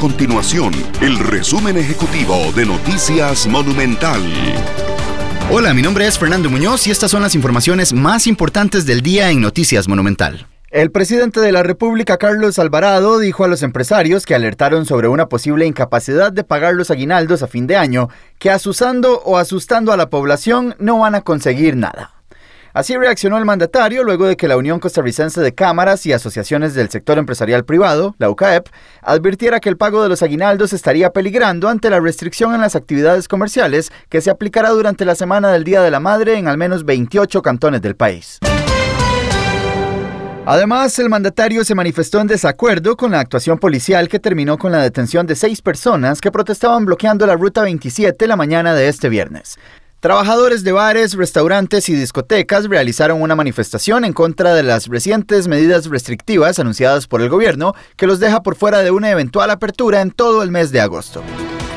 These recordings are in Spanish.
continuación el resumen ejecutivo de Noticias Monumental. Hola, mi nombre es Fernando Muñoz y estas son las informaciones más importantes del día en Noticias Monumental. El presidente de la República, Carlos Alvarado, dijo a los empresarios que alertaron sobre una posible incapacidad de pagar los aguinaldos a fin de año que asusando o asustando a la población no van a conseguir nada. Así reaccionó el mandatario luego de que la Unión Costarricense de Cámaras y Asociaciones del Sector Empresarial Privado, la UCAEP, advirtiera que el pago de los aguinaldos estaría peligrando ante la restricción en las actividades comerciales que se aplicará durante la semana del Día de la Madre en al menos 28 cantones del país. Además, el mandatario se manifestó en desacuerdo con la actuación policial que terminó con la detención de seis personas que protestaban bloqueando la Ruta 27 la mañana de este viernes. Trabajadores de bares, restaurantes y discotecas realizaron una manifestación en contra de las recientes medidas restrictivas anunciadas por el gobierno que los deja por fuera de una eventual apertura en todo el mes de agosto.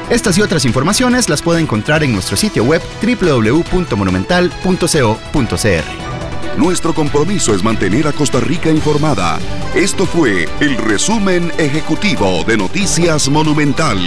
Estas y otras informaciones las puede encontrar en nuestro sitio web www.monumental.co.cr. Nuestro compromiso es mantener a Costa Rica informada. Esto fue el resumen ejecutivo de Noticias Monumental.